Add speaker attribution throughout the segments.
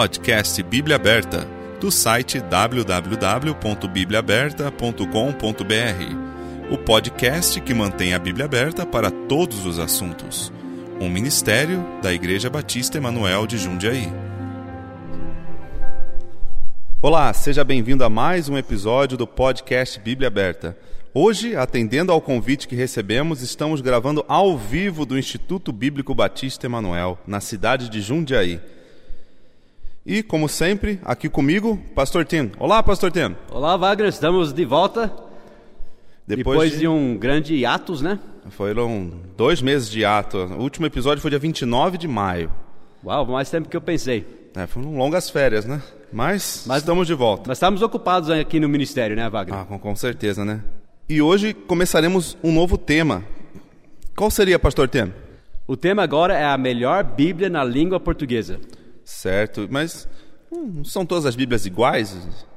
Speaker 1: podcast Bíblia Aberta, do site www.bibliaaberta.com.br. O podcast que mantém a Bíblia aberta para todos os assuntos. Um ministério da Igreja Batista Emanuel de Jundiaí. Olá, seja bem-vindo a mais um episódio do podcast Bíblia Aberta. Hoje, atendendo ao convite que recebemos, estamos gravando ao vivo do Instituto Bíblico Batista Emanuel, na cidade de Jundiaí. E, como sempre, aqui comigo, Pastor Tino. Olá, Pastor Tino.
Speaker 2: Olá, Wagner, estamos de volta.
Speaker 1: Depois,
Speaker 2: Depois de... de um grande atos, né?
Speaker 1: Foram dois meses de ato. O último episódio foi dia 29 de maio.
Speaker 2: Uau, mais tempo que eu pensei.
Speaker 1: É, foram longas férias, né? Mas, Mas estamos de volta.
Speaker 2: Nós estamos ocupados aqui no ministério, né, Wagner?
Speaker 1: Ah, com, com certeza, né? E hoje começaremos um novo tema. Qual seria, Pastor Tema?
Speaker 2: O tema agora é a melhor Bíblia na língua portuguesa.
Speaker 1: Certo, mas hum, são todas as Bíblias iguais?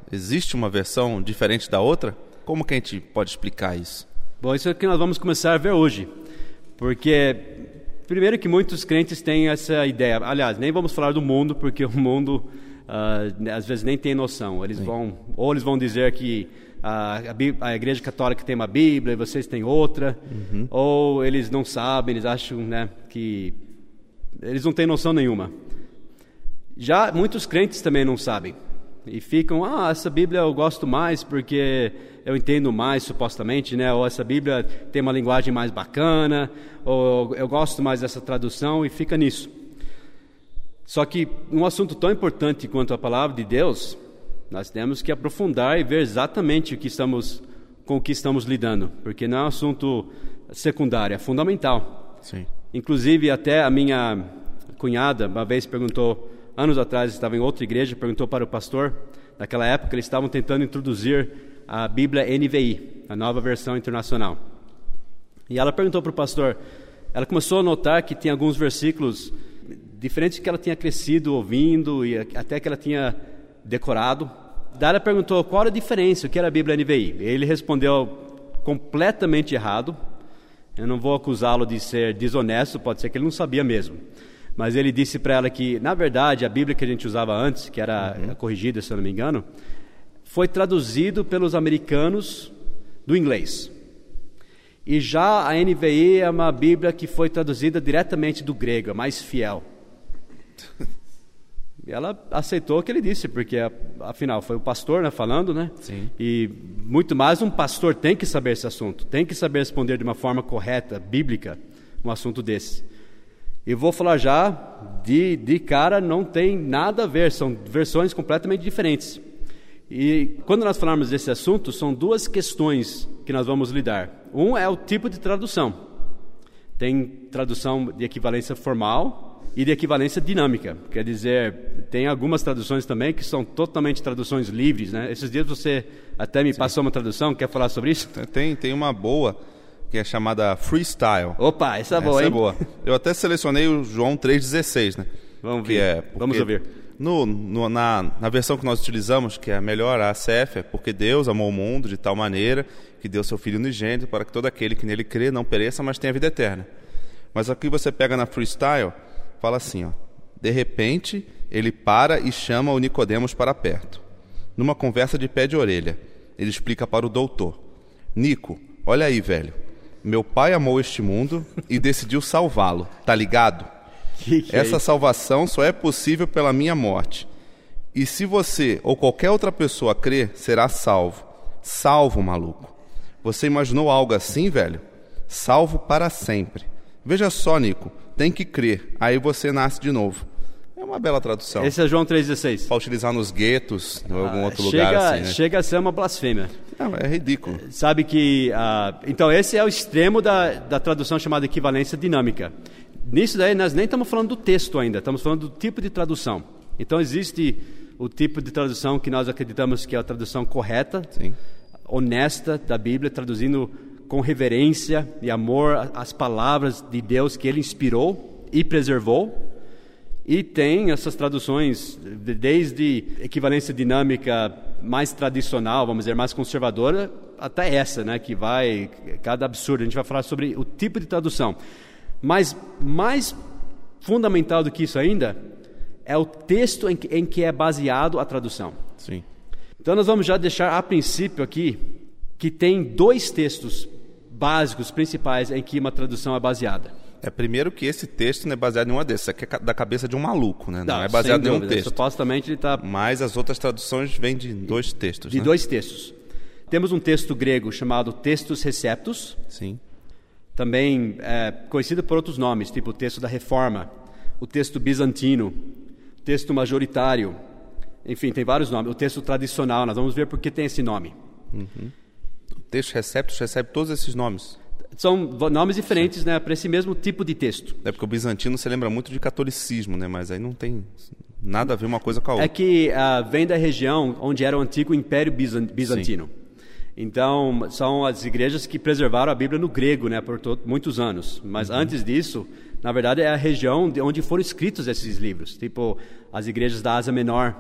Speaker 1: Existe uma versão diferente da outra? Como que a gente pode explicar isso?
Speaker 2: Bom, isso é o que nós vamos começar a ver hoje. Porque, primeiro que muitos crentes têm essa ideia. Aliás, nem vamos falar do mundo, porque o mundo uh, às vezes nem tem noção. Eles vão, ou eles vão dizer que a, a, a, Igreja Católica tem uma Bíblia e vocês têm outra, uhum. ou eles não sabem, eles acham né, que eles não têm noção nenhuma. Já muitos crentes também não sabem. E ficam, ah, essa Bíblia eu gosto mais porque eu entendo mais, supostamente, né? Ou essa Bíblia tem uma linguagem mais bacana, ou eu gosto mais dessa tradução, e fica nisso. Só que um assunto tão importante quanto a palavra de Deus, nós temos que aprofundar e ver exatamente o que estamos, com o que estamos lidando, porque não é um assunto secundário, é fundamental.
Speaker 1: Sim.
Speaker 2: Inclusive, até a minha cunhada uma vez perguntou anos atrás, estava em outra igreja, perguntou para o pastor. Naquela época, eles estavam tentando introduzir a Bíblia NVI, a nova versão internacional. E ela perguntou para o pastor. Ela começou a notar que tinha alguns versículos diferentes que ela tinha crescido ouvindo e até que ela tinha decorado. Daí ela perguntou qual era a diferença, o que era a Bíblia NVI. Ele respondeu completamente errado. Eu não vou acusá-lo de ser desonesto, pode ser que ele não sabia mesmo mas ele disse para ela que, na verdade, a Bíblia que a gente usava antes, que era uhum. corrigida, se eu não me engano, foi traduzido pelos americanos do inglês. E já a NVI é uma Bíblia que foi traduzida diretamente do grego, é mais fiel. E ela aceitou o que ele disse, porque afinal foi o pastor né, falando, né?
Speaker 1: Sim.
Speaker 2: E muito mais um pastor tem que saber esse assunto, tem que saber responder de uma forma correta, bíblica, um assunto desse. E vou falar já, de, de cara, não tem nada a ver, são versões completamente diferentes. E quando nós falarmos desse assunto, são duas questões que nós vamos lidar. Um é o tipo de tradução. Tem tradução de equivalência formal e de equivalência dinâmica. Quer dizer, tem algumas traduções também que são totalmente traduções livres. Né? Esses dias você até me Sim. passou uma tradução, quer falar sobre isso?
Speaker 1: Tem, tem uma boa que é chamada Freestyle.
Speaker 2: Opa, essa é boa, essa é hein?
Speaker 1: é boa. Eu até selecionei o João 3,16, né?
Speaker 2: Vamos ver. É Vamos ouvir.
Speaker 1: No, no, na, na versão que nós utilizamos, que é a melhor, a ACF, é porque Deus amou o mundo de tal maneira que deu seu Filho unigênito para que todo aquele que nele crê não pereça, mas tenha vida eterna. Mas aqui você pega na Freestyle, fala assim, ó. De repente, ele para e chama o Nicodemos para perto. Numa conversa de pé de orelha, ele explica para o doutor: Nico, olha aí, velho. Meu pai amou este mundo e decidiu salvá-lo, tá ligado?
Speaker 2: Que que
Speaker 1: é Essa
Speaker 2: é
Speaker 1: salvação só é possível pela minha morte. E se você ou qualquer outra pessoa crer, será salvo. Salvo, maluco. Você imaginou algo assim, velho? Salvo para sempre. Veja só, Nico, tem que crer, aí você nasce de novo. É uma bela tradução.
Speaker 2: Esse é João 3,16.
Speaker 1: Para utilizar nos guetos, em algum ah, outro
Speaker 2: chega,
Speaker 1: lugar. Assim,
Speaker 2: né? Chega a ser uma blasfêmia.
Speaker 1: Não, é ridículo.
Speaker 2: Sabe que. Uh, então, esse é o extremo da, da tradução chamada equivalência dinâmica. Nisso daí, nós nem estamos falando do texto ainda, estamos falando do tipo de tradução. Então, existe o tipo de tradução que nós acreditamos que é a tradução correta,
Speaker 1: Sim.
Speaker 2: honesta da Bíblia, traduzindo com reverência e amor as palavras de Deus que ele inspirou e preservou. E tem essas traduções, desde equivalência dinâmica mais tradicional, vamos dizer, mais conservadora, até essa, né, que vai, cada absurdo. A gente vai falar sobre o tipo de tradução. Mas mais fundamental do que isso ainda é o texto em que, em que é baseado a tradução.
Speaker 1: Sim.
Speaker 2: Então nós vamos já deixar a princípio aqui que tem dois textos básicos, principais, em que uma tradução é baseada.
Speaker 1: É primeiro que esse texto não é baseado em nenhuma desses, isso aqui é da cabeça de um maluco, né? Não,
Speaker 2: Não,
Speaker 1: é baseado em
Speaker 2: dúvida.
Speaker 1: texto.
Speaker 2: Supostamente ele está
Speaker 1: Mas as outras traduções vêm de dois textos,
Speaker 2: de
Speaker 1: né?
Speaker 2: dois textos. Temos um texto grego chamado Textus Receptus,
Speaker 1: Sim.
Speaker 2: também é, conhecido por outros nomes, tipo o texto da Reforma, o texto bizantino, o texto majoritário, enfim, tem vários nomes. O texto tradicional, nós vamos ver por que tem esse nome.
Speaker 1: O texto receptos recebe todos esses nomes.
Speaker 2: São nomes diferentes né, para esse mesmo tipo de texto.
Speaker 1: É porque o bizantino se lembra muito de catolicismo, né? Mas aí não tem nada a ver uma coisa com a
Speaker 2: É
Speaker 1: outra.
Speaker 2: que ah, vem da região onde era o antigo Império Bizan- Bizantino. Então, são as igrejas que preservaram a Bíblia no grego, né, por to- muitos anos. Mas antes disso, na verdade, é a região de onde foram escritos esses livros. Tipo, as igrejas da Ásia Menor,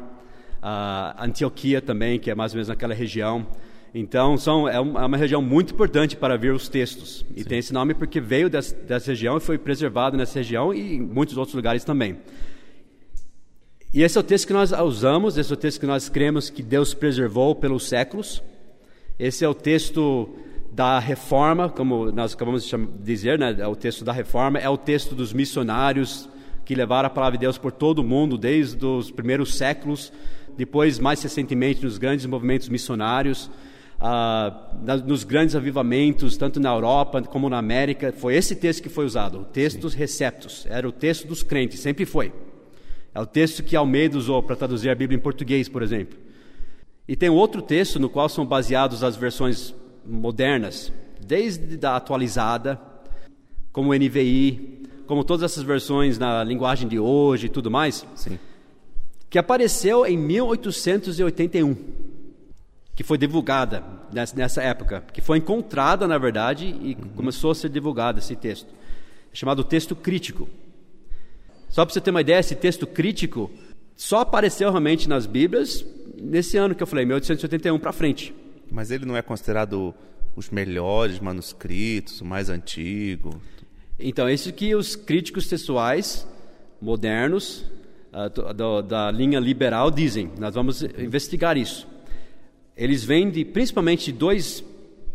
Speaker 2: a Antioquia também, que é mais ou menos naquela região. Então, são, é, é uma região muito importante para ver os textos. E tem esse nome porque veio des- dessa região e foi preservado nessa região e em muitos outros lugares também. E esse é o texto que nós usamos, esse é o texto que nós cremos que Deus preservou pelos séculos. Esse é o texto da reforma, como nós acabamos de dizer, né? é o texto da reforma, é o texto dos missionários que levaram a palavra de Deus por todo o mundo, desde os primeiros séculos, depois, mais recentemente, nos grandes movimentos missionários, ah, nos grandes avivamentos, tanto na Europa como na América. Foi esse texto que foi usado, o textos receptos, era o texto dos crentes, sempre foi. É o texto que Almeida usou para traduzir a Bíblia em português, por exemplo. E tem outro texto no qual são baseados as versões modernas, desde a atualizada, como o NVI, como todas essas versões na linguagem de hoje e tudo mais,
Speaker 1: Sim.
Speaker 2: que apareceu em 1881, que foi divulgada nessa, época, que foi encontrada, na verdade, e começou a ser divulgado esse texto, chamado texto crítico. Só para você ter uma ideia, esse texto crítico só apareceu realmente nas Bíblias nesse ano que eu falei, 1881 para frente.
Speaker 1: Mas ele não é considerado os melhores manuscritos, o mais antigo.
Speaker 2: Então, isso que os críticos textuais modernos do- do- da linha liberal dizem. Nós vamos investigar isso. Eles vêm de, principalmente de dois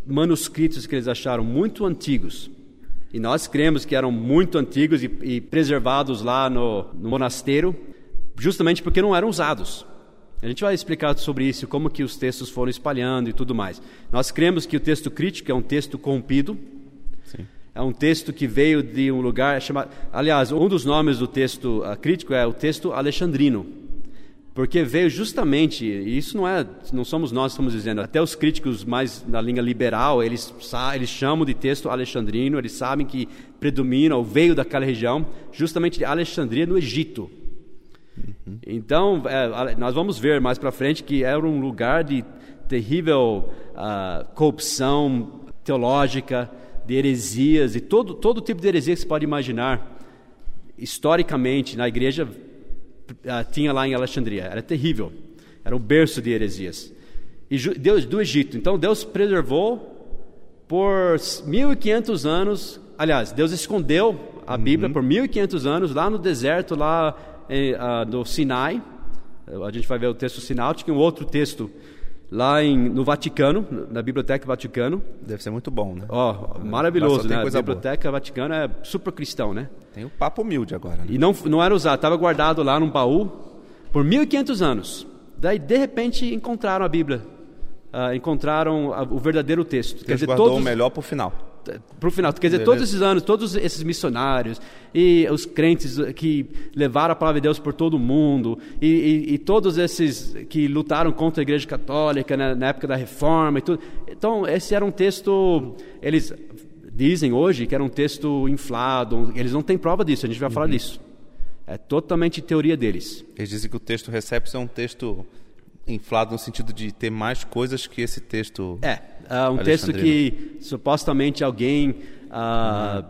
Speaker 2: manuscritos que eles acharam muito antigos. E nós cremos que eram muito antigos e, e preservados lá no, no monasteiro, justamente porque não eram usados. A gente vai explicar sobre isso, como que os textos foram espalhando e tudo mais. Nós cremos que o texto crítico é um texto corrompido,
Speaker 1: Sim.
Speaker 2: é um texto que veio de um lugar chamado. Aliás, um dos nomes do texto ah, crítico é o texto alexandrino, porque veio justamente. E isso não é, não somos nós que estamos dizendo. Até os críticos mais na linha liberal, eles eles chamam de texto alexandrino. Eles sabem que predomina ou veio daquela região, justamente de Alexandria no Egito. Então, é, nós vamos ver mais para frente que era um lugar de terrível ah, corrupção teológica, de heresias e todo, todo tipo de heresia que você pode imaginar. Historicamente, na igreja, tinha lá em Alexandria. Era terrível. Era um berço de heresias. E Deus do Egito. Então, Deus preservou por 1500 anos. Aliás, Deus escondeu a Bíblia por 1500 anos lá no deserto, lá em, ah, no Sinai. A gente vai ver o texto Sinai. Tinha um outro texto lá em, no Vaticano, na Biblioteca Vaticano.
Speaker 1: Deve ser muito bom, né?
Speaker 2: Ó,
Speaker 1: Lá
Speaker 2: maravilhoso, né? A
Speaker 1: boa.
Speaker 2: Biblioteca Vaticano é super cristão, né?
Speaker 1: Tem o papo humilde agora, né?
Speaker 2: E não, não era usado, estava guardado lá num baú por 1500 anos. Daí, de repente, encontraram a Bíblia. Ah, encontraram o verdadeiro texto.
Speaker 1: Deus guardou o melhor pro final.
Speaker 2: Para o final. Quer dizer,
Speaker 1: Beleza.
Speaker 2: todos esses anos, todos esses missionários e os crentes que levaram a palavra de Deus por todo o mundo e, e- e todos esses que lutaram contra a Igreja Católica na, na época da Reforma e tudo. Então, esse era um texto. Eles dizem hoje que era um texto inflado. Eles não têm prova disso. A gente vai falar
Speaker 1: Uhum.
Speaker 2: disso. É totalmente teoria deles.
Speaker 1: Eles dizem que o texto Receptus é um texto inflado no sentido de ter mais coisas que esse texto.
Speaker 2: É, ah, um texto que supostamente alguém ah,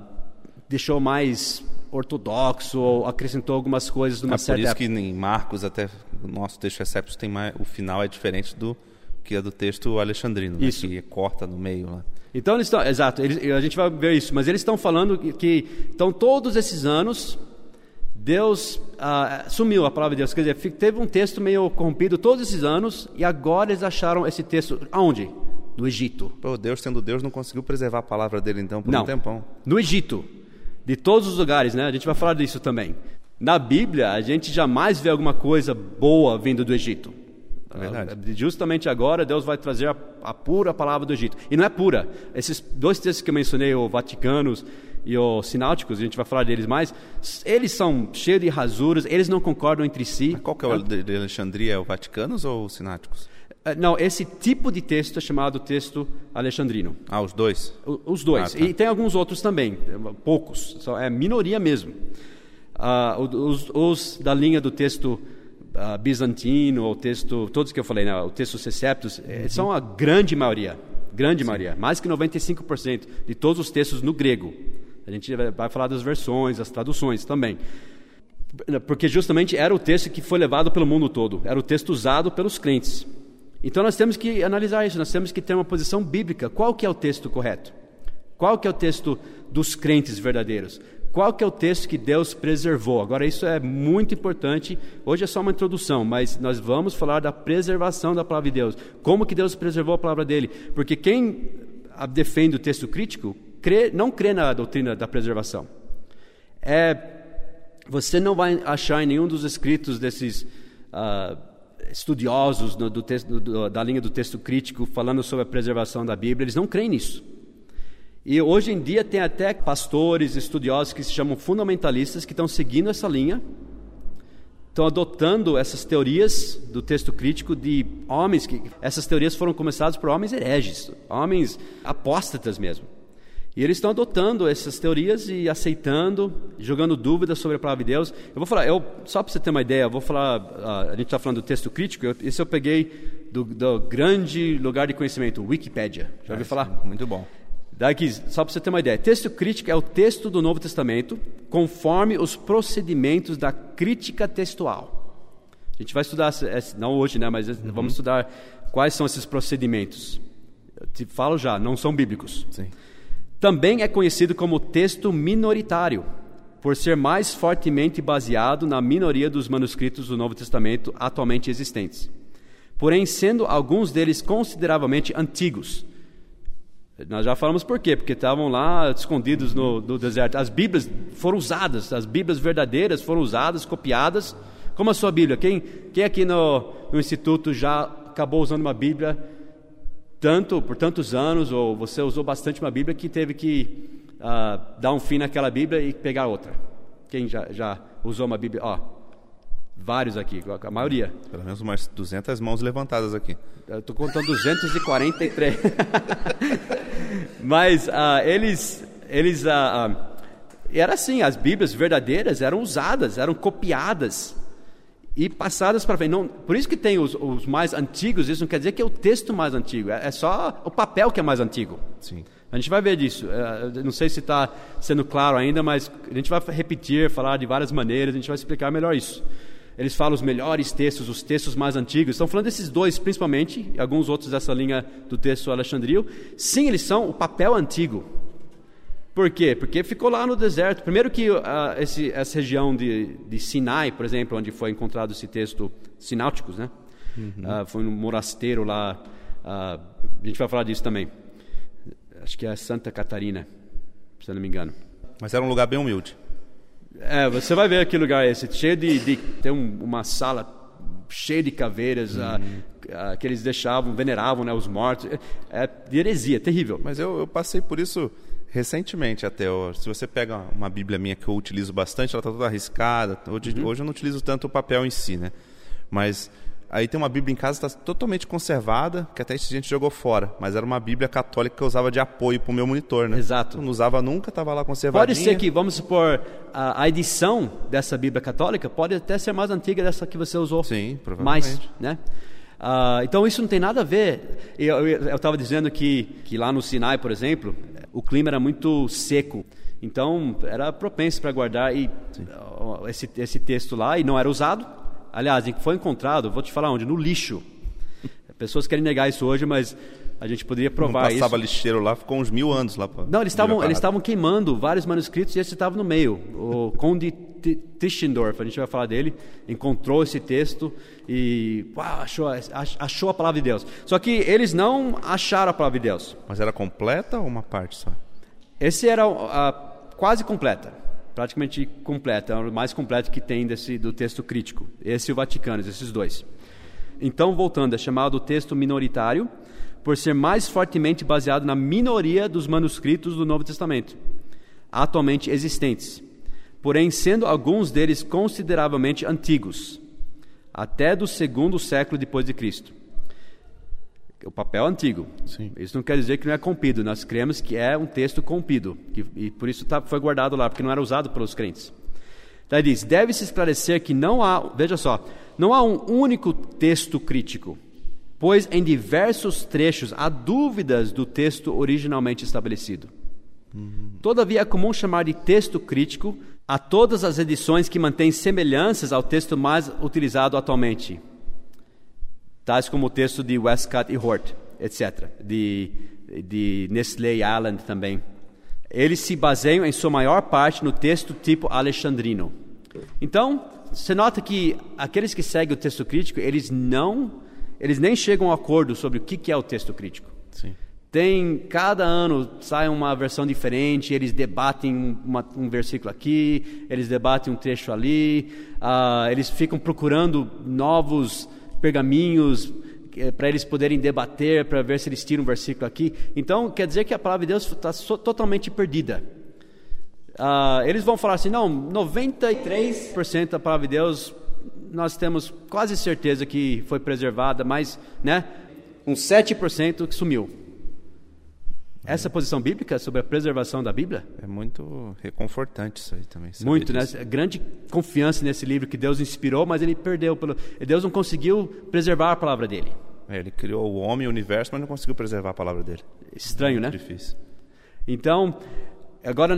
Speaker 2: deixou mais ortodoxo ou acrescentou algumas coisas
Speaker 1: É
Speaker 2: numa
Speaker 1: por
Speaker 2: certa
Speaker 1: isso
Speaker 2: época.
Speaker 1: que em Marcos até o nosso texto Receptus tem mais, o final é diferente do que é do texto alexandrino, né?
Speaker 2: Isso.
Speaker 1: que corta no meio lá.
Speaker 2: Então eles estão, exato, eles- a gente vai ver isso, mas eles estão falando que, que então todos esses anos Deus ah, sumiu a palavra de Deus. Quer dizer, teve um texto meio corrompido todos esses anos e agora eles acharam esse texto aonde? No Egito.
Speaker 1: Pô, Deus sendo Deus não conseguiu preservar a palavra dele então por
Speaker 2: Não.
Speaker 1: um tempão.
Speaker 2: No Egito. De todos os lugares, né? A gente vai falar disso também. Na Bíblia, a gente jamais vê alguma coisa boa vindo do Egito.
Speaker 1: É verdade.
Speaker 2: Ah, Justamente agora, Deus vai trazer a, a pura palavra do Egito. E não é pura. Esses dois textos que eu mencionei, o Vaticanos e o Sináuticos, a gente vai falar deles mais, eles são cheios de rasuras, eles não concordam entre si.
Speaker 1: Mas qual que é o de Alexandria? É o Vaticanos ou os Sináticos?
Speaker 2: Ah, Não, esse tipo de texto é chamado texto alexandrino.
Speaker 1: Ah, os dois?
Speaker 2: O- Os dois.
Speaker 1: Ah, tá.
Speaker 2: E tem alguns outros também, poucos, é minoria mesmo. Ah, o- os, os da linha do texto ah, bizantino, o texto, todos que eu falei, né, o texto Seceptus, eh,
Speaker 1: Uhum.
Speaker 2: são a grande maioria, grande maioria, mais que 95% de todos os textos no grego. A gente vai falar das versões, das traduções também. Porque justamente era o texto que foi levado pelo mundo todo, era o texto usado pelos crentes. Então nós temos que analisar isso, nós temos que ter uma posição bíblica. Qual que é o texto correto? Qual que é o texto dos crentes verdadeiros? Qual que é o texto que Deus preservou? Agora isso é muito importante. Hoje é só uma introdução, mas nós vamos falar da preservação da palavra de Deus. Como que Deus preservou a palavra dele? Porque quem ah, defende o texto crítico crê- não crê na doutrina da preservação. É você não vai achar em nenhum dos escritos desses ah, estudiosos do texto- do- da linha do texto crítico falando sobre a preservação da Bíblia, eles não creem nisso. E hoje em dia tem até pastores, estudiosos que se chamam fundamentalistas que estão seguindo essa linha, estão adotando essas teorias do texto crítico de homens que essas teorias foram começadas por homens hereges, homens apóstatas mesmo. E eles estão adotando essas teorias e aceitando, jogando dúvidas sobre a palavra de Deus. Eu vou falar, eu, só para você ter uma ideia, eu vou falar, a gente está falando do texto crítico, eu, esse eu peguei do, do grande lugar de conhecimento, Wikipédia. Já ouviu falar?
Speaker 1: Muito bom.
Speaker 2: Daqui, só para você ter uma ideia, texto crítico é o texto do Novo Testamento conforme os procedimentos da crítica textual. A gente vai estudar, não hoje, né, mas vamos estudar quais são esses procedimentos. Eu te falo já, não são bíblicos.
Speaker 1: Sim.
Speaker 2: Também é conhecido como texto minoritário, por ser mais fortemente baseado na minoria dos manuscritos do Novo Testamento atualmente existentes. Porém, sendo alguns deles consideravelmente antigos. Nós já falamos por quê, porque estavam lá escondidos no, no deserto. As Bíblias foram usadas, as Bíblias verdadeiras foram usadas, copiadas. Como a sua Bíblia? Quem, quem aqui no, no Instituto já acabou usando uma Bíblia tanto por tantos anos, ou você usou bastante uma Bíblia que teve que ah, dar um fim naquela Bíblia e pegar outra? Quem já, já usou uma Bíblia? Ó, vários aqui, a maioria.
Speaker 1: Pelo menos umas 200 mãos levantadas aqui.
Speaker 2: Eu estou contando 243. Mas ah, eles, eles ah, ah, era assim, as Bíblias verdadeiras eram usadas, eram copiadas e passadas para frente. Não, por isso que tem os, os mais antigos. Isso não quer dizer que é o texto mais antigo. É, é só o papel que é mais antigo.
Speaker 1: Sim.
Speaker 2: A gente vai ver disso. Eh, eu não sei se está sendo claro ainda, mas a gente vai repetir, falar de várias maneiras, a gente vai explicar melhor isso. Eles falam os melhores textos, os textos mais antigos. Estão falando desses dois, principalmente, e alguns outros dessa linha do texto alexandrino. Sim, eles são o papel antigo. Por quê? Porque ficou lá no deserto. Primeiro que ah, esse, essa região de, de Sinai, por exemplo, onde foi encontrado esse texto sináuticos, né? Ah, foi num monasteiro lá. ah, a gente vai falar disso também. Acho que é Santa Catarina, se eu não me engano.
Speaker 1: Mas era um lugar bem humilde.
Speaker 2: É, você vai ver que lugar é esse, cheio de, de tem um- uma sala cheia de caveiras ah, ah, que eles deixavam, veneravam, né, os mortos. É, é heresia, terrível.
Speaker 1: Mas eu, eu passei por isso recentemente até. ó. Se você pega uma Bíblia minha que eu utilizo bastante, ela está toda arriscada. Hoje, hoje eu não utilizo tanto o papel em si, né? Mas aí tem uma Bíblia em casa que está totalmente conservada, que até a gente jogou fora. Mas era uma Bíblia católica que eu usava de apoio para o meu monitor, né?
Speaker 2: Exato.
Speaker 1: Eu não usava nunca, estava lá conservadinha.
Speaker 2: Pode ser que, vamos supor, a, a edição dessa Bíblia católica pode até ser mais antiga dessa que você usou.
Speaker 1: Sim, provavelmente.
Speaker 2: Mais, né? Ah, então isso não tem nada a ver. Eu estava dizendo que, que lá no Sinai, por exemplo, o clima era muito seco. Então era propenso para guardar e, esse, esse texto lá e não era usado. Aliás, foi encontrado, vou te falar onde? No lixo. Pessoas querem negar isso hoje, mas A gente poderia provar
Speaker 1: Não passava
Speaker 2: isso.
Speaker 1: lixeiro lá, ficou uns mil anos lá.
Speaker 2: Não, eles estavam eles estavam queimando vários manuscritos e esse estava no meio. O Conde Tischendorf, a gente vai falar dele, encontrou esse texto e uau, achou, ach- achou a palavra de Deus. Só que eles não acharam a palavra de Deus.
Speaker 1: Mas era completa ou uma parte só?
Speaker 2: Esse era a, quase completa, praticamente completa, é o mais completo que tem desse, do texto crítico. Esse e o Vaticano, esses dois. Então, voltando, é chamado texto minoritário por ser mais fortemente baseado na minoria dos manuscritos do Novo Testamento, atualmente existentes, porém sendo alguns deles consideravelmente antigos, até do segundo século depois de Cristo. O papel é antigo.
Speaker 1: Sim.
Speaker 2: Isso não quer dizer que não é compido. Nós cremos que é um texto compido. Que, e por isso tá, foi guardado lá, porque não era usado pelos crentes. Daí diz: deve-se esclarecer que não há, veja só, não há um único texto crítico, pois em diversos trechos há dúvidas do texto originalmente estabelecido. Todavia é comum chamar de texto crítico a todas as edições que mantêm semelhanças ao texto mais utilizado atualmente, tais como o texto de Westcott e Hort, etc., de, de Nestlé e Allen também. Eles se baseiam em sua maior parte no texto tipo alexandrino. Então, você nota que aqueles que seguem o texto crítico, eles não, eles nem chegam a um acordo sobre o que é o texto crítico.
Speaker 1: Sim.
Speaker 2: Tem cada ano sai uma versão diferente, eles debatem uma, um versículo aqui, eles debatem um trecho ali, ah, eles ficam procurando novos pergaminhos para eles poderem debater, para ver se eles tiram um versículo aqui. Então quer dizer que a palavra de Deus está totalmente perdida. Ah, eles vão falar assim, não, 93% da palavra de Deus nós temos quase certeza que foi preservada, mas, né, uns 7% que sumiu. Essa posição bíblica sobre a preservação da Bíblia?
Speaker 1: É muito reconfortante isso aí também.
Speaker 2: Muito, né?
Speaker 1: disso.
Speaker 2: Grande confiança nesse livro que Deus inspirou, mas ele perdeu. Pelo... Deus não conseguiu preservar a palavra dele.
Speaker 1: É, ele criou o homem e o universo, mas não conseguiu preservar a palavra dele.
Speaker 2: Estranho, né?
Speaker 1: Difícil.
Speaker 2: Então, agora,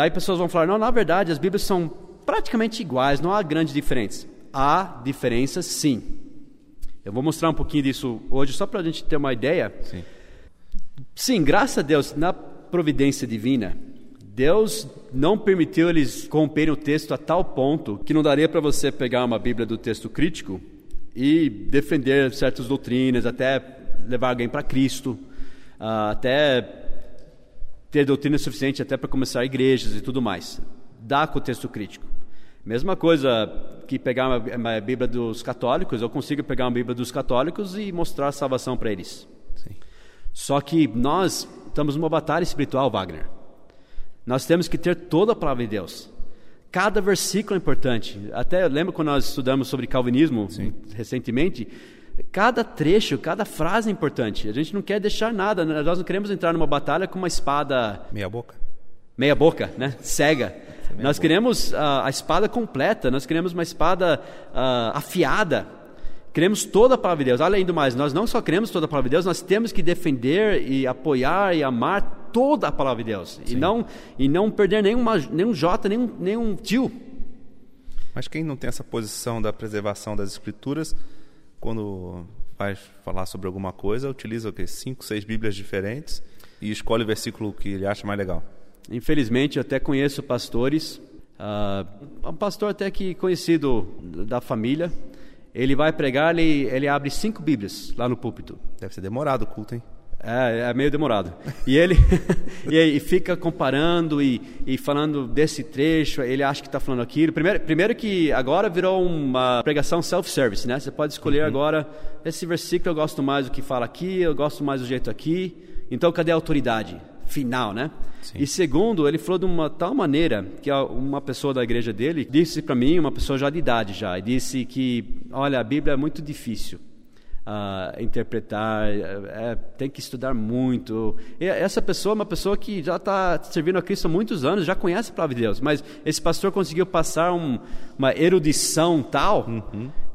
Speaker 2: aí pessoas vão falar, não, na verdade, as Bíblias são praticamente iguais, não há grandes diferenças. Há diferenças, sim. Eu vou mostrar um pouquinho disso hoje, só para a gente ter uma ideia.
Speaker 1: Sim.
Speaker 2: Sim, graças a Deus, na providência divina, Deus não permitiu eles corromperem o texto a tal ponto que não daria para você pegar uma Bíblia do texto crítico e defender certas doutrinas, até levar alguém para Cristo, ah, até ter doutrina suficiente até para começar igrejas e tudo mais. Dá com o texto crítico. Mesma coisa que pegar uma, uma Bíblia dos católicos, eu consigo pegar uma Bíblia dos católicos e mostrar a salvação para eles.
Speaker 1: Sim.
Speaker 2: Só que nós estamos numa batalha espiritual, Wagner. Nós temos que ter toda a palavra de Deus. Cada versículo é importante. Até eu lembro quando nós estudamos sobre calvinismo recentemente, cada trecho, cada frase é importante. A gente não quer deixar nada, né? nós não queremos entrar numa batalha com uma espada
Speaker 1: Meia boca.
Speaker 2: meia boca, né? Cega. Nós queremos ah, a espada completa, nós queremos uma espada ah, afiada. Queremos toda a palavra de Deus. Além do mais, nós não só queremos toda a palavra de Deus, nós temos que defender e apoiar e amar toda a palavra de Deus. E não, e não perder nenhuma, nenhum jota, nenhum, nenhum tio.
Speaker 1: Mas quem não tem essa posição da preservação das escrituras, quando vai falar sobre alguma coisa, utiliza o quê? Cinco, seis bíblias diferentes e escolhe o versículo que ele acha mais legal.
Speaker 2: Infelizmente, eu até conheço pastores, ah, um pastor até que conhecido da família, ele vai pregar, ele, ele abre cinco Bíblias lá no púlpito.
Speaker 1: Deve ser demorado o culto, hein?
Speaker 2: É, é meio demorado. E ele e fica comparando e, e falando desse trecho, ele acha que está falando aquilo. Primeiro, primeiro que agora virou uma pregação self-service, né? Você pode escolher agora, esse versículo eu gosto mais do que fala aqui, eu gosto mais do jeito aqui. Então, cadê a autoridade final, né? E segundo, ele falou de uma tal maneira que uma pessoa da igreja dele disse para mim, uma pessoa já de idade já, e disse que, olha, a Bíblia é muito difícil ah, interpretar, é, é, tem que estudar muito. E essa pessoa é uma pessoa que já está servindo a Cristo há muitos anos, já conhece a palavra de Deus, mas esse pastor conseguiu passar um- uma erudição tal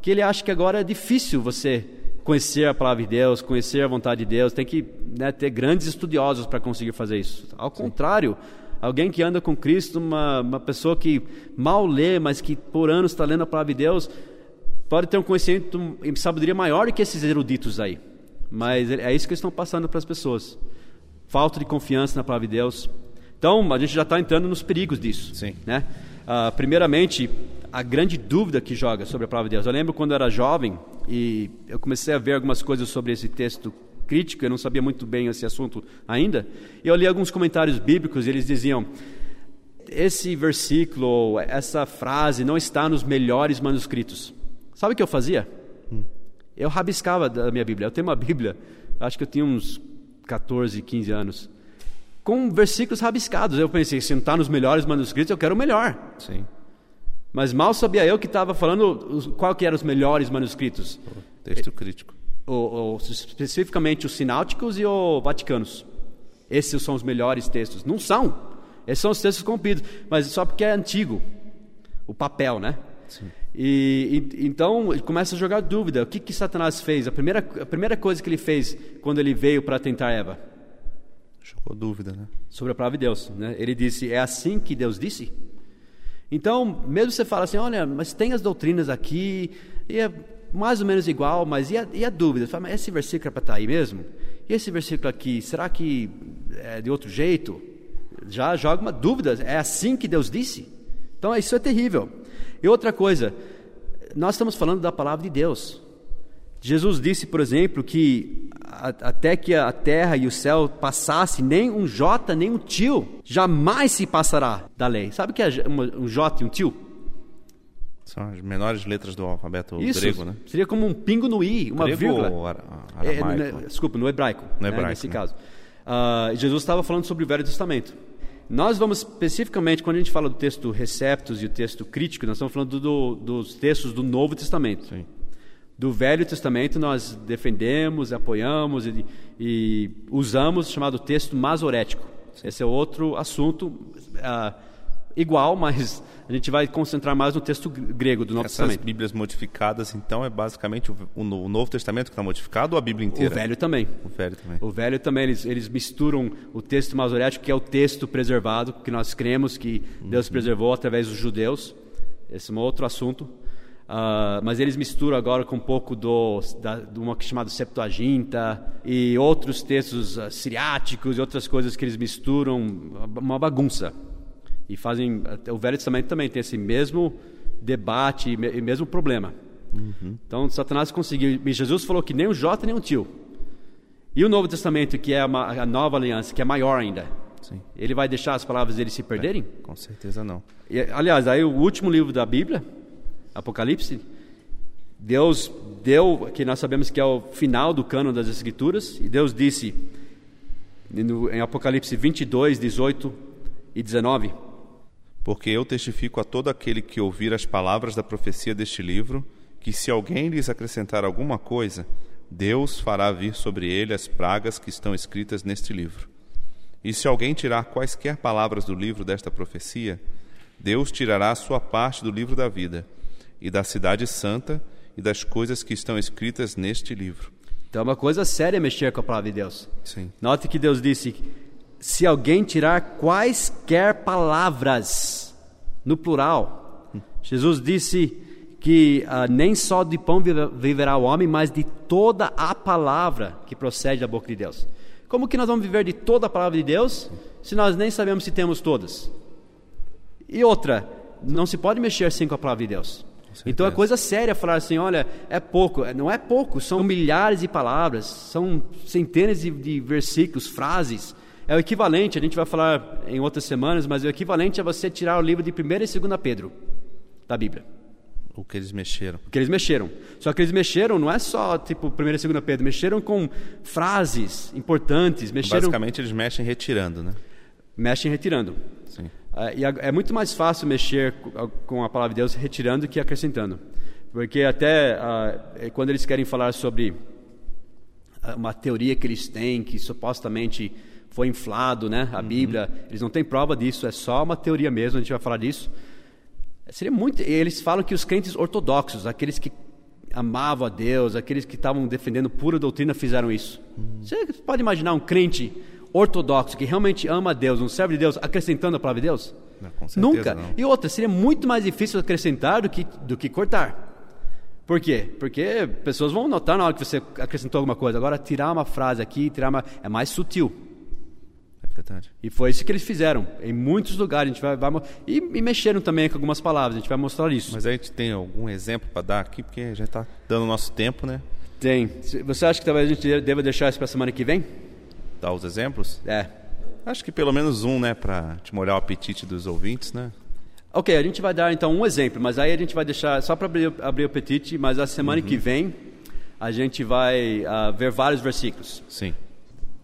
Speaker 2: que ele acha que agora é difícil você conhecer a palavra de Deus, conhecer a vontade de Deus, tem que né, ter grandes estudiosos para conseguir fazer isso. Ao contrário, alguém que anda com Cristo, uma, uma pessoa que mal lê, mas que por anos está lendo a palavra de Deus, pode ter um conhecimento e sabedoria maior do que esses eruditos aí. Mas é isso que eles estão passando para as pessoas. Falta de confiança na palavra de Deus. Então, a gente já está entrando nos perigos disso.
Speaker 1: Sim.
Speaker 2: Né? Uh, primeiramente, a grande dúvida que joga sobre a palavra de Deus. Eu lembro quando eu era jovem e eu comecei a ver algumas coisas sobre esse texto crítico, eu não sabia muito bem esse assunto ainda, e eu li alguns comentários bíblicos e eles diziam: esse versículo, essa frase não está nos melhores manuscritos. Sabe o que eu fazia? Eu rabiscava da minha Bíblia. Eu tenho uma Bíblia, acho que eu tinha uns 14, 15 anos, com versículos rabiscados. Eu pensei, se não está nos melhores manuscritos, eu quero o melhor.
Speaker 1: Sim.
Speaker 2: Mas mal sabia eu que estava falando qual que eram os melhores manuscritos.
Speaker 1: O texto crítico.
Speaker 2: O, o, especificamente os sináuticos e os vaticanos. Esses são os melhores textos. Não são. Esses são os textos corrompidos. Mas só porque é antigo. O papel, né?
Speaker 1: Sim.
Speaker 2: E, e, então ele começa a jogar dúvida. O que, que Satanás fez? A primeira, a primeira coisa que ele fez quando ele veio para tentar Eva?
Speaker 1: Jogou dúvida, né?
Speaker 2: Sobre a palavra de Deus. Né? Ele disse: É assim que Deus disse? Então, mesmo você fala assim: Olha, mas tem as doutrinas aqui, e é mais ou menos igual, mas e a, e a dúvida? Você fala, mas esse versículo é para estar tá aí mesmo? E esse versículo aqui, será que é de outro jeito? Já joga uma dúvida: É assim que Deus disse? Então, isso é terrível. E outra coisa, nós estamos falando da palavra de Deus. Jesus disse, por exemplo, que até que a terra e o céu passassem, nem um jota, nem um tio jamais se passará da lei. Sabe o que é um jota e um tio?
Speaker 1: São as menores letras do alfabeto
Speaker 2: Isso,
Speaker 1: grego, né?
Speaker 2: Seria como um pingo no i, uma
Speaker 1: grego
Speaker 2: vírgula.
Speaker 1: Ou ar aramaico?
Speaker 2: É, no, desculpa, no hebraico.
Speaker 1: No hebraico,
Speaker 2: né, nesse
Speaker 1: né?
Speaker 2: caso. Uh, Jesus estava falando sobre o Velho Testamento. Nós vamos especificamente, quando a gente fala do texto Receptos e o texto Crítico, nós estamos falando do, dos textos do Novo Testamento.
Speaker 1: Sim.
Speaker 2: Do Velho Testamento nós defendemos, apoiamos e, e usamos o chamado texto masorético. Esse é outro assunto uh, igual, mas a gente vai concentrar mais no texto grego do Novo
Speaker 1: Essas
Speaker 2: Testamento.
Speaker 1: Bíblias modificadas, então, é basicamente o, o Novo Testamento que está modificado ou a Bíblia inteira?
Speaker 2: O Velho também.
Speaker 1: O Velho também.
Speaker 2: O Velho também, eles, eles misturam o texto masorético, que é o texto preservado, que nós cremos que Deus preservou através dos judeus. Esse é um outro assunto. Uh, mas eles misturam agora com um pouco do, da, de uma chamada Septuaginta e outros textos uh, siriáticos e outras coisas que eles misturam, uma bagunça. E fazem. O Velho Testamento também tem esse mesmo debate e mesmo problema.
Speaker 1: Uhum.
Speaker 2: Então, Satanás conseguiu. E Jesus falou que nem o J nem o tio. E o Novo Testamento, que é a, a nova aliança, que é maior ainda.
Speaker 1: Sim.
Speaker 2: Ele vai deixar as palavras dele se perderem?
Speaker 1: É, com certeza não.
Speaker 2: E, aliás, aí o último livro da Bíblia, Apocalipse, Deus deu, que nós sabemos que é o final do cano das Escrituras, e Deus disse em Apocalipse 22, 18 e 19:
Speaker 1: Porque eu testifico a todo aquele que ouvir as palavras da profecia deste livro, que se alguém lhes acrescentar alguma coisa, Deus fará vir sobre ele as pragas que estão escritas neste livro. E se alguém tirar quaisquer palavras do livro desta profecia, Deus tirará a sua parte do livro da vida, e da cidade santa, e das coisas que estão escritas neste livro.
Speaker 2: Então é uma coisa séria mexer com a palavra de Deus.
Speaker 1: Sim.
Speaker 2: Note que Deus disse: se alguém tirar quaisquer palavras, no plural, Jesus disse que uh, nem só de pão viverá o homem, mas de toda a palavra que procede da boca de Deus. Como que nós vamos viver de toda a palavra de Deus se nós nem sabemos se temos todas? E outra, não se pode mexer assim com a palavra de Deus. Então é coisa séria falar assim, olha, é pouco. Não é pouco, são milhares de palavras, são centenas de, de versículos, frases. É o equivalente, a gente vai falar em outras semanas, mas é o equivalente a você tirar o livro de 1 e 2 Pedro da Bíblia.
Speaker 1: O que eles mexeram.
Speaker 2: O que eles mexeram. Só que eles mexeram não é só tipo 1 e 2 Pedro, mexeram com frases importantes, mexeram
Speaker 1: Basicamente eles mexem retirando, né?
Speaker 2: Mexem retirando.
Speaker 1: Sim.
Speaker 2: Uh, e é muito mais fácil mexer com a palavra de Deus retirando que acrescentando. Porque até uh, quando eles querem falar sobre uma teoria que eles têm, que supostamente foi inflado, né? A uhum. Bíblia, eles não têm prova disso, é só uma teoria mesmo, a gente vai falar disso. Seria muito. Eles falam que os crentes ortodoxos, aqueles que amavam a Deus, aqueles que estavam defendendo pura doutrina, fizeram isso. Uhum. Você pode imaginar um crente ortodoxo que realmente ama a Deus, um servo de Deus, acrescentando a palavra de Deus?
Speaker 1: Não, Nunca.
Speaker 2: Não. E outra, seria muito mais difícil acrescentar do que, do que cortar. Por quê? Porque pessoas vão notar na hora que você acrescentou alguma coisa. Agora, tirar uma frase aqui, tirar uma. é mais sutil.
Speaker 1: É.
Speaker 2: E foi isso que eles fizeram. Em muitos lugares a gente vai, vai e, e mexeram também com algumas palavras. A gente vai mostrar isso.
Speaker 1: Mas a gente tem algum exemplo para dar aqui, porque já está dando nosso tempo, né?
Speaker 2: Tem. Você acha que talvez a gente deva deixar isso para semana que vem?
Speaker 1: Dar os exemplos.
Speaker 2: É.
Speaker 1: Acho que pelo menos um, né, para te molhar o apetite dos ouvintes, né?
Speaker 2: Ok, a gente vai dar então um exemplo, mas aí a gente vai deixar só para abrir, abrir o apetite. Mas a semana que vem a gente vai ah, ver vários versículos.
Speaker 1: Sim.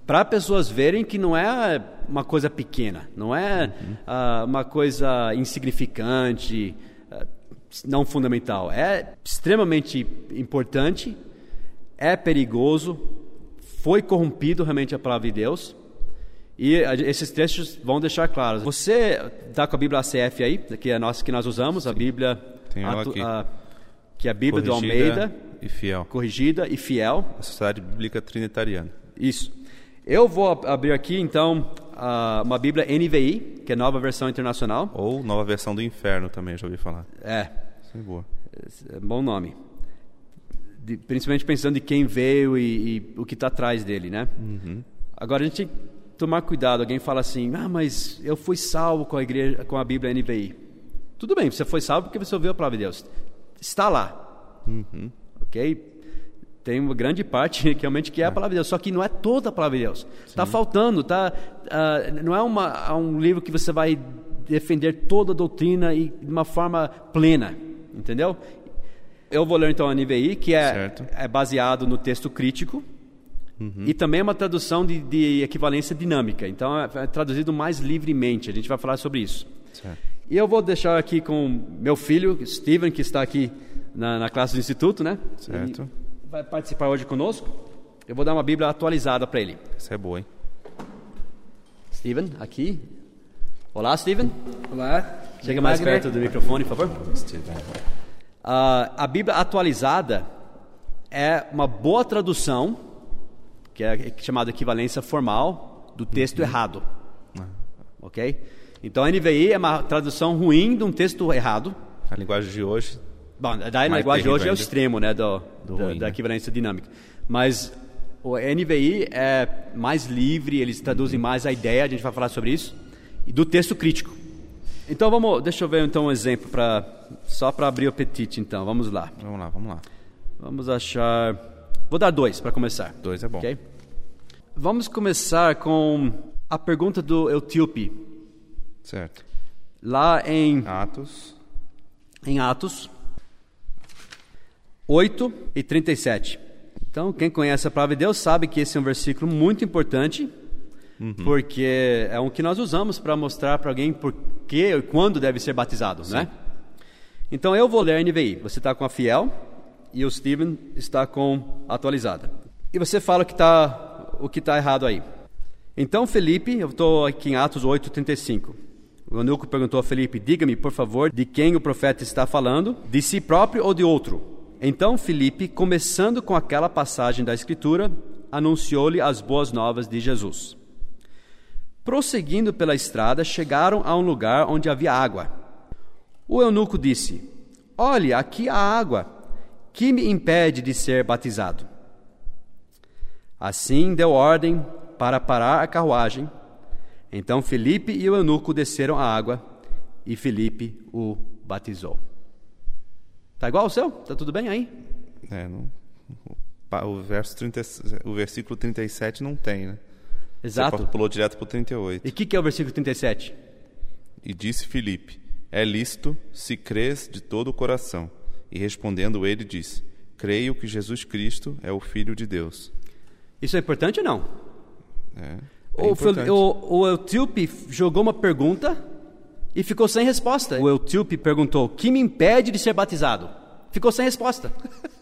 Speaker 2: para pessoas verem que não é uma coisa pequena, não é ah, uma coisa insignificante, ah, não fundamental. É extremamente importante, é perigoso, foi corrompido realmente a palavra de Deus. E a- esses textos vão deixar claros. Você está com a Bíblia ACF aí, que é a nossa que nós usamos, a Bíblia
Speaker 1: aqui.
Speaker 2: a- que é a Bíblia do
Speaker 1: Corrigida
Speaker 2: Almeida,
Speaker 1: e fiel.
Speaker 2: corrigida e fiel.
Speaker 1: A Sociedade Bíblica Trinitariana.
Speaker 2: Isso. Eu vou ab- abrir aqui, então, a- uma Bíblia NVI, que é nova versão internacional.
Speaker 1: Ou nova versão do Inferno também, já ouvi falar.
Speaker 2: É,
Speaker 1: Isso é boa.
Speaker 2: é bom nome. De- principalmente pensando em quem veio e, e o que está atrás dele, né? Agora, a gente tem que tomar cuidado. Alguém fala assim, ah, mas eu fui salvo com a, igreja, com a Bíblia NVI. Tudo bem, você foi salvo porque você ouviu a palavra de Deus. Está lá. Ok? Tem uma grande parte realmente que é a palavra de Deus, só que não é toda a palavra de Deus. Está faltando, tá, ah, não é uma, um livro que você vai defender toda a doutrina e de uma forma plena, entendeu? Eu vou ler então a NVI, que é,
Speaker 1: Certo.
Speaker 2: é baseado no texto crítico, e também é uma tradução de, de equivalência dinâmica, então é, é traduzido mais livremente, a gente vai falar sobre isso.
Speaker 1: Certo.
Speaker 2: E eu vou deixar aqui com meu filho, Steven, que está aqui na, na classe do Instituto, né?
Speaker 1: Certo.
Speaker 2: Ele vai participar hoje conosco. Eu vou dar uma Bíblia atualizada para ele.
Speaker 1: Isso é boa, hein?
Speaker 2: Steven, aqui. Olá, Steven.
Speaker 3: Olá.
Speaker 2: Chega mais perto do microfone, por favor. Ah, a Bíblia atualizada é uma boa tradução, que é chamada equivalência formal, do texto errado. Ok? Então a NVI é uma tradução ruim de um texto errado.
Speaker 1: A linguagem de hoje.
Speaker 2: Bom,
Speaker 1: Mais
Speaker 2: linguagem de hoje é o extremo né, do,
Speaker 1: Do
Speaker 2: da,
Speaker 1: ruim,
Speaker 2: da
Speaker 1: né?
Speaker 2: equivalência dinâmica. Mas o NVI é mais livre, eles traduzem mais a ideia, a gente vai falar sobre isso, e do texto crítico. Então vamos, deixa eu ver então um exemplo para só para abrir o apetite então. Vamos lá.
Speaker 1: Vamos lá, vamos lá.
Speaker 2: Vamos achar. Vou dar dois para começar.
Speaker 1: Dois é bom.
Speaker 2: Ok? Vamos começar com a pergunta do Etíope,
Speaker 1: Certo.
Speaker 2: lá em
Speaker 1: Atos.
Speaker 2: em Atos 8 e 37. Então, quem conhece a palavra de Deus sabe que esse é um versículo muito importante, porque é um que nós usamos para mostrar para alguém por que e quando deve ser batizado, né? Então, eu vou ler a NVI. Você está com a fiel e o Steven está com a atualizada. E você fala que tá, o que está errado aí. Então, Felipe, eu estou aqui em Atos 8, 35. O eunuco perguntou a Felipe: Diga-me, por favor, de quem o profeta está falando, de si próprio ou de outro? Então Felipe, começando com aquela passagem da Escritura, anunciou-lhe as boas novas de Jesus. Prosseguindo pela estrada, chegaram a um lugar onde havia água. O eunuco disse: Olhe, aqui há água. Que me impede de ser batizado? Assim deu ordem para parar a carruagem. Então Felipe e o eunuco desceram a água e Felipe o batizou. Tá igual o seu? Tá tudo bem aí?
Speaker 1: É, não, o, verso 30, o versículo 37 não tem, né? Você
Speaker 2: Exato.
Speaker 1: pulou direto para o 38.
Speaker 2: E o que, que é o versículo 37?
Speaker 1: E disse Filipe: É lícito se crês de todo o coração. E respondendo ele disse: Creio que Jesus Cristo é o Filho de Deus.
Speaker 2: Isso é importante ou não?
Speaker 1: É, é
Speaker 2: O,
Speaker 1: importante.
Speaker 2: O, o jogou uma pergunta e ficou sem resposta. O Etíope perguntou: O que me impede de ser batizado? Ficou sem resposta.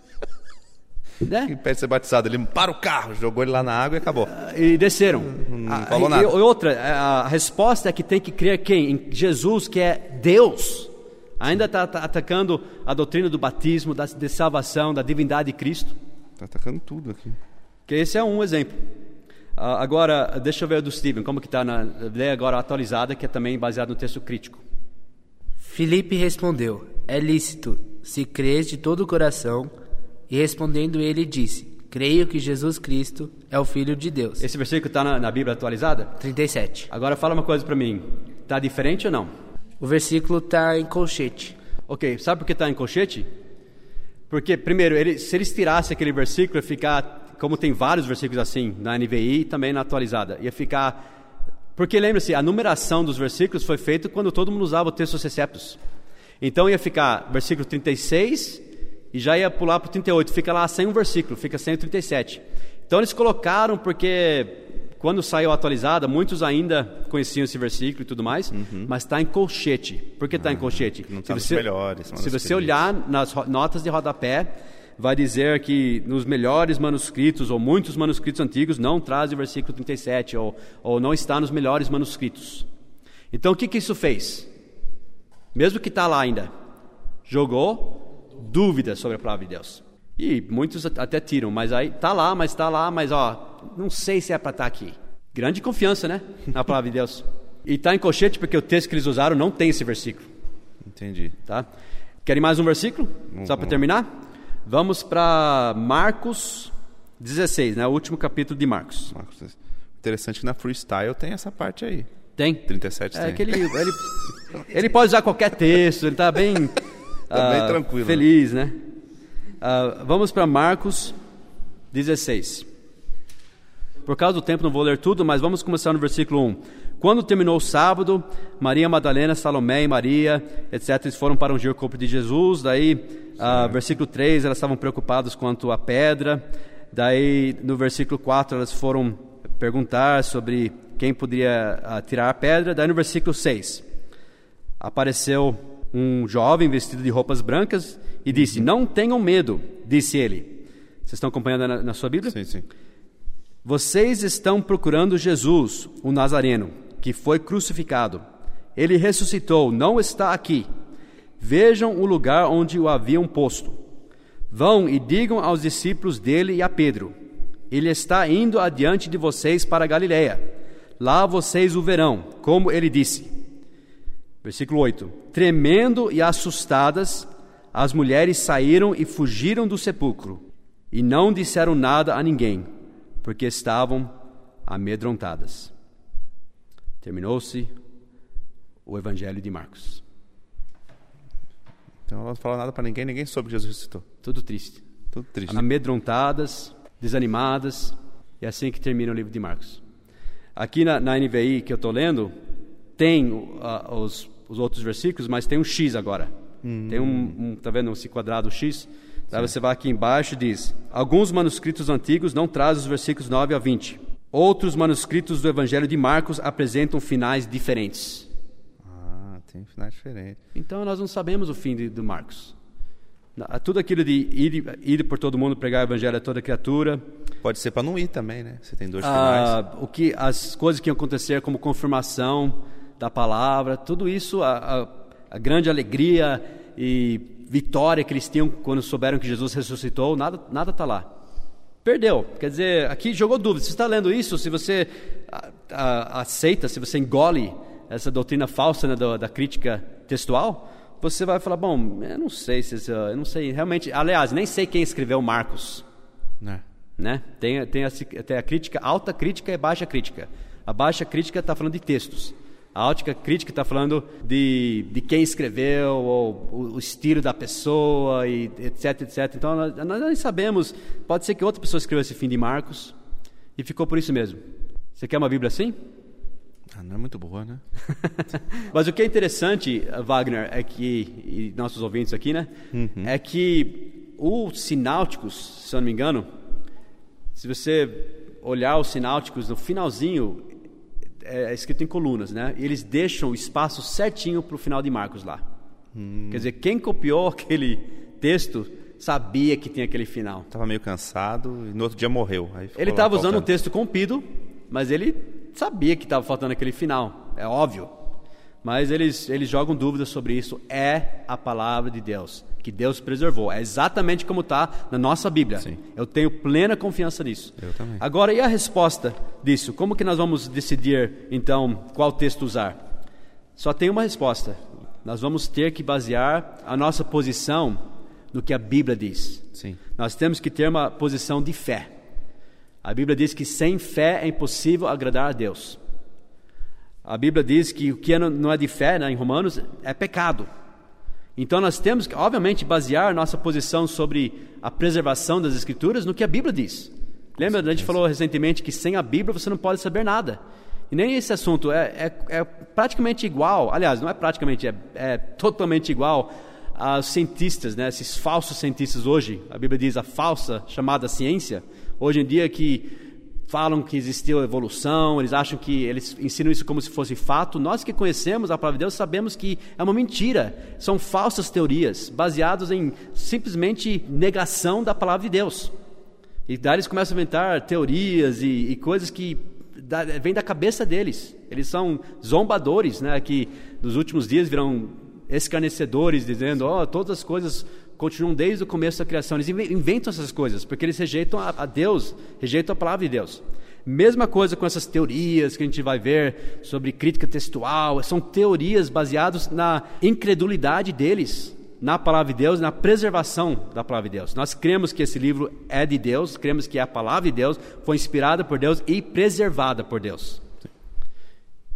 Speaker 2: né?
Speaker 1: E pede ser batizado. Ele para o carro, jogou ele lá na água e acabou.
Speaker 2: E desceram.
Speaker 1: Não
Speaker 2: Ah,
Speaker 1: falou nada.
Speaker 2: E outra, a resposta é que tem que crer quem? Em Jesus, que é Deus. Ainda está atacando a doutrina do batismo, da, de salvação, da divindade de Cristo.
Speaker 1: Tá atacando tudo aqui.
Speaker 2: Que esse é um exemplo. Ah, agora, deixa eu ver o do Stephen, como que está na ideia agora atualizada, que é também baseado no texto crítico.
Speaker 3: Filipe respondeu: É lícito se crês de todo o coração. E respondendo ele, disse: Creio que Jesus Cristo é o Filho de Deus.
Speaker 2: Esse versículo está na, na Bíblia atualizada?
Speaker 3: 37.
Speaker 2: Agora fala uma coisa para mim. Está diferente ou não?
Speaker 3: O versículo está em colchete.
Speaker 2: Ok, sabe por que está em colchete? Porque, primeiro, ele, se eles tirassem aquele versículo, ia ficar, como tem vários versículos assim, na NVI e também na atualizada, ia ficar. Porque lembre-se, a numeração dos versículos foi feita quando todo mundo usava o texto Septos. Então ia ficar versículo 36 e já ia pular para o 38, fica lá sem um versículo, fica sem o 37. Então eles colocaram porque quando saiu atualizada, muitos ainda conheciam esse versículo e tudo mais, uhum. mas está em colchete. Por que está ah, em colchete?
Speaker 1: Não está nos melhores.
Speaker 2: Se você olhar nas notas de rodapé, vai dizer que nos melhores manuscritos, ou muitos manuscritos antigos, não traz o versículo 37, ou, ou não está nos melhores manuscritos. Então o que, que isso fez? Mesmo que está lá ainda, jogou dúvidas sobre a palavra de Deus. E muitos até tiram, mas aí tá lá, mas está lá, mas ó, não sei se é para estar tá aqui. Grande confiança, né, na palavra de Deus. E está em colchete porque o texto que eles usaram não tem esse versículo.
Speaker 1: Entendi.
Speaker 2: Tá? Querem mais um versículo? Só para terminar? Vamos para Marcos 16, né? O último capítulo de Marcos. Marcos.
Speaker 1: Interessante que na freestyle tem essa parte aí.
Speaker 2: Tem?
Speaker 1: 37
Speaker 2: é
Speaker 1: tem.
Speaker 2: Que ele, ele, ele pode usar qualquer texto, ele está bem,
Speaker 1: tá bem uh, tranquilo.
Speaker 2: feliz, né? Uh, vamos para Marcos 16. Por causa do tempo não vou ler tudo, mas vamos começar no versículo 1. Quando terminou o sábado, Maria Madalena, Salomé e Maria, etc., eles foram para ungir o corpo de Jesus. Daí, uh, versículo 3, elas estavam preocupadas quanto à pedra. Daí, no versículo 4, elas foram perguntar sobre quem poderia uh, tirar a pedra. Daí, no versículo 6, apareceu um jovem vestido de roupas brancas e disse: Não tenham medo, disse ele. Vocês estão acompanhando na, na sua Bíblia?
Speaker 1: Sim, sim.
Speaker 2: Vocês estão procurando Jesus, o Nazareno, que foi crucificado. Ele ressuscitou, não está aqui. Vejam o lugar onde o haviam posto. Vão e digam aos discípulos dele e a Pedro: Ele está indo adiante de vocês para Galiléia. Lá vocês o verão, como ele disse. Versículo 8: Tremendo e assustadas, as mulheres saíram e fugiram do sepulcro, e não disseram nada a ninguém, porque estavam amedrontadas. Terminou-se o Evangelho de Marcos.
Speaker 1: Então ela não falou nada para ninguém, ninguém soube que Jesus ressuscitou.
Speaker 2: Tudo triste.
Speaker 1: Tudo triste.
Speaker 2: Amedrontadas, desanimadas, e é assim que termina o livro de Marcos. Aqui na, na NVI que eu estou lendo, tem uh, os, os outros versículos, mas tem um X agora. Hum. Tem um, um, tá vendo esse quadrado X? Daí você vai aqui embaixo e diz: Alguns manuscritos antigos não trazem os versículos 9 a 20. Outros manuscritos do Evangelho de Marcos apresentam finais diferentes.
Speaker 1: Ah, tem finais diferentes.
Speaker 2: Então nós não sabemos o fim de, de Marcos. Tudo aquilo de ir, ir por todo mundo pregar o Evangelho a toda criatura.
Speaker 1: Pode ser para não ir também, né? Você tem dois ah,
Speaker 2: finais. O que, as coisas que iam acontecer como confirmação da palavra, tudo isso, a, a, a grande alegria e vitória que eles tinham quando souberam que Jesus ressuscitou, nada nada está lá. Perdeu. Quer dizer, aqui jogou dúvida. Se você está lendo isso, se você a, a, aceita, se você engole essa doutrina falsa né, da, da, crítica textual, você vai falar, bom, eu não sei se eu não sei realmente. Aliás, nem sei quem escreveu Marcos.
Speaker 1: Né?
Speaker 2: Né? Tem, tem, a, tem a crítica, alta crítica e baixa crítica. A baixa crítica está falando de textos. A ótica crítica está falando de, de quem escreveu, ou o, o, estilo da pessoa, e etc, etc. Então, nós, nós sabemos. Pode ser que outra pessoa escreveu esse fim de Marcos e ficou por isso mesmo. Você quer uma Bíblia assim?
Speaker 1: Ah, não é muito boa, né?
Speaker 2: Mas o que é interessante, Wagner, é que, e nossos ouvintes aqui, né? Uhum. É que o Sináuticos, se eu não me engano, se você olhar os Sináuticos no finalzinho, é, é escrito em colunas, né? E eles deixam o espaço certinho para o final de Marcos lá. Hum. Quer dizer, quem copiou aquele texto sabia que tinha aquele final.
Speaker 1: Estava meio cansado e no outro dia morreu.
Speaker 2: ele estava usando o texto compido, mas ele sabia que estava faltando aquele final. É óbvio. Mas eles, eles jogam dúvidas sobre isso. É a palavra de Deus que Deus preservou. É exatamente como está na nossa Bíblia. Sim. Eu tenho plena confiança nisso.
Speaker 1: Eu também.
Speaker 2: Agora, e a resposta disso? Como que nós vamos decidir, então, qual texto usar? Só tem uma resposta. Nós vamos ter que basear a nossa posição no que a Bíblia diz.
Speaker 1: Sim.
Speaker 2: Nós temos que ter uma posição de fé. A Bíblia diz que sem fé é impossível agradar a Deus. A Bíblia diz que o que não é de fé, né, em Romanos, é pecado. Então nós temos que, obviamente, basear nossa posição sobre a preservação das Escrituras no que a Bíblia diz. Lembra, a gente falou recentemente que sem a Bíblia você não pode saber nada. E nem esse assunto é, é, é praticamente igual, aliás, não é praticamente, é, é totalmente igual aos cientistas, né, esses falsos cientistas hoje. A Bíblia diz a falsa chamada ciência, hoje em dia que falam que existiu evolução, eles acham que eles ensinam isso como se fosse fato. Nós que conhecemos a palavra de Deus sabemos que é uma mentira. São falsas teorias, baseadas em simplesmente negação da palavra de Deus. E daí eles começam a inventar teorias e, e coisas que da, vêm da cabeça deles. Eles são zombadores, né, que nos últimos dias virão escarnecedores, dizendo, ó, oh, todas as coisas continuam desde o começo da criação. Eles inventam essas coisas, porque eles rejeitam a, Deus, rejeitam a palavra de Deus. Mesma coisa com essas teorias que a gente vai ver sobre crítica textual, são teorias baseadas na incredulidade deles, na palavra de Deus, na preservação da palavra de Deus. Nós cremos que esse livro é de Deus, cremos que a palavra de Deus foi inspirada por Deus e preservada por Deus.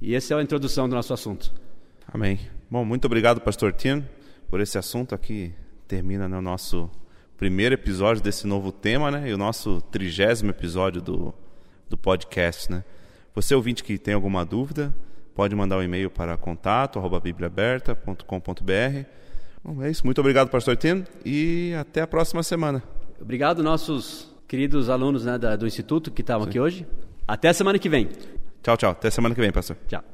Speaker 2: E essa é a introdução do nosso assunto.
Speaker 1: Amém. Bom, muito obrigado, pastor Tino, por esse assunto aqui termina no nosso primeiro episódio desse novo tema, né? E o nosso trigésimo episódio do, do podcast, né? Você ouvinte que tem alguma dúvida, pode mandar um e-mail para contato@bibliaaberta.com.br. Bom, é isso. Muito obrigado, pastor Tino, e até a próxima semana.
Speaker 2: Obrigado nossos queridos alunos né, da, do instituto que estavam aqui hoje. Até a semana que vem.
Speaker 1: Tchau, tchau. Até semana que vem, pastor.
Speaker 2: Tchau.